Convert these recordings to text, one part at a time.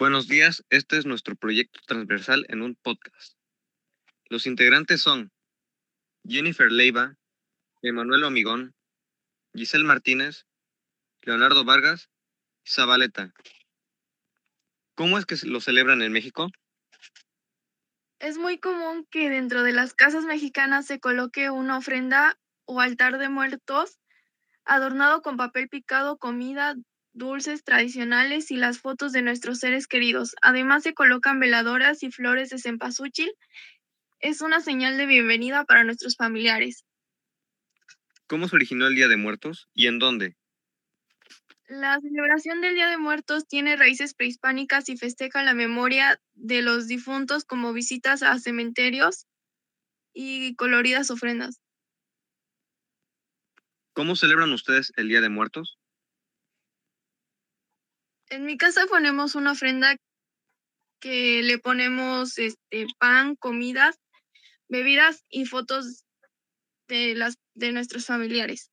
Buenos días, este es nuestro proyecto transversal en un podcast. Los integrantes son Jennifer Leiva, Emanuel Omigón, Giselle Martínez, Leonardo Vargas y Zabaleta. ¿Cómo es que lo celebran en México? Es muy común que dentro de las casas mexicanas se coloque una ofrenda o altar de muertos adornado con papel picado, comida, dulces tradicionales y las fotos de nuestros seres queridos. Además se colocan veladoras y flores de cempasúchil. Es una señal de bienvenida para nuestros familiares. ¿Cómo se originó el Día de Muertos y en dónde? La celebración del Día de Muertos tiene raíces prehispánicas y festeja la memoria de los difuntos como visitas a cementerios y coloridas ofrendas. ¿Cómo celebran ustedes el Día de Muertos? En mi casa ponemos una ofrenda que le ponemos este pan, comidas, bebidas y fotos de las de nuestros familiares.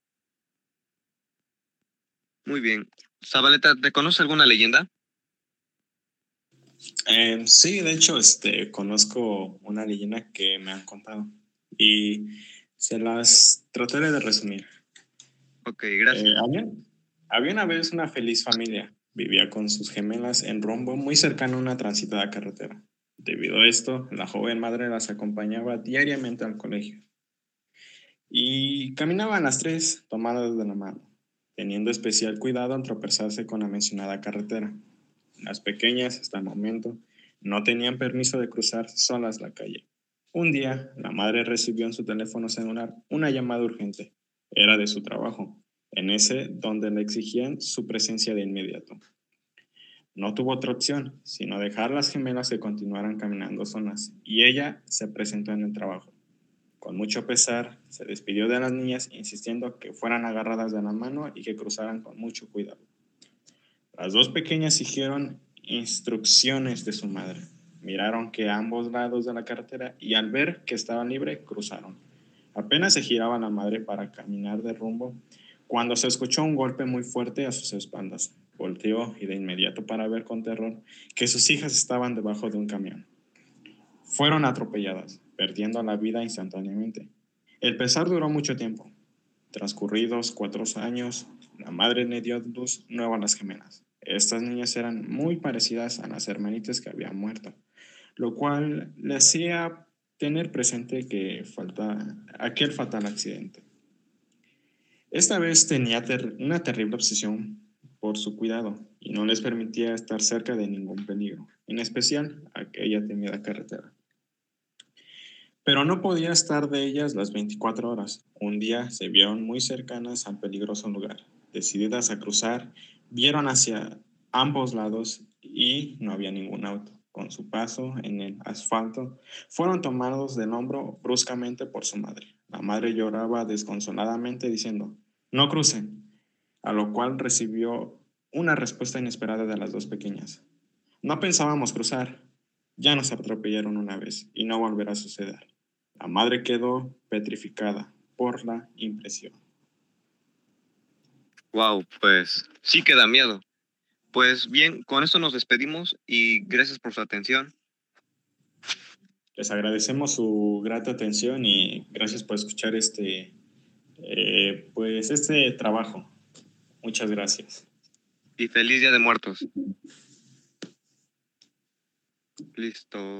Muy bien. Zabaleta, ¿te conoce alguna leyenda? Em, sí, de hecho, este, conozco una leyenda que me han contado y se las trataré de resumir. Ok, gracias. Eh, había, había una vez una feliz familia Vivía con sus gemelas en rumbo muy cercano a una transitada carretera. Debido a esto, la joven madre las acompañaba diariamente al colegio. Y caminaban las tres tomadas de la mano, teniendo especial cuidado al tropezarse con la mencionada carretera. Las pequeñas, hasta el momento, no tenían permiso de cruzar solas la calle. Un día, la madre recibió en su teléfono celular una llamada urgente. Era de su trabajo en ese donde le exigían su presencia de inmediato. No tuvo otra opción, sino dejar las gemelas que continuaran caminando solas, y ella se presentó en el trabajo. Con mucho pesar, se despidió de las niñas, insistiendo que fueran agarradas de la mano y que cruzaran con mucho cuidado. Las dos pequeñas siguieron instrucciones de su madre. Miraron que ambos lados de la carretera y al ver que estaba libre, cruzaron. Apenas se giraba la madre para caminar de rumbo cuando se escuchó un golpe muy fuerte a sus espaldas. Volteó y de inmediato para ver con terror que sus hijas estaban debajo de un camión. Fueron atropelladas, perdiendo la vida instantáneamente. El pesar duró mucho tiempo. Transcurridos cuatro años, la madre le dio luz nueva a las gemelas. Estas niñas eran muy parecidas a las hermanitas que habían muerto, lo cual le hacía tener presente que falta aquel fatal accidente. Esta vez tenía una terrible obsesión por su cuidado y no les permitía estar cerca de ningún peligro, en especial aquella temida carretera. Pero no podía estar de ellas las 24 horas. Un día se vieron muy cercanas al peligroso lugar. Decididas a cruzar, vieron hacia ambos lados y no había ningún auto. Con su paso en el asfalto, fueron tomados del hombro bruscamente por su madre. La madre lloraba desconsoladamente diciendo, no crucen, a lo cual recibió una respuesta inesperada de las dos pequeñas. No pensábamos cruzar, ya nos atropellaron una vez y no volverá a suceder. La madre quedó petrificada por la impresión. Wow, pues sí que da miedo. Pues bien, con esto nos despedimos y gracias por su atención. Les agradecemos su grata atención y gracias por escuchar este, eh, pues, este trabajo. Muchas gracias. Y feliz Día de Muertos. Listo.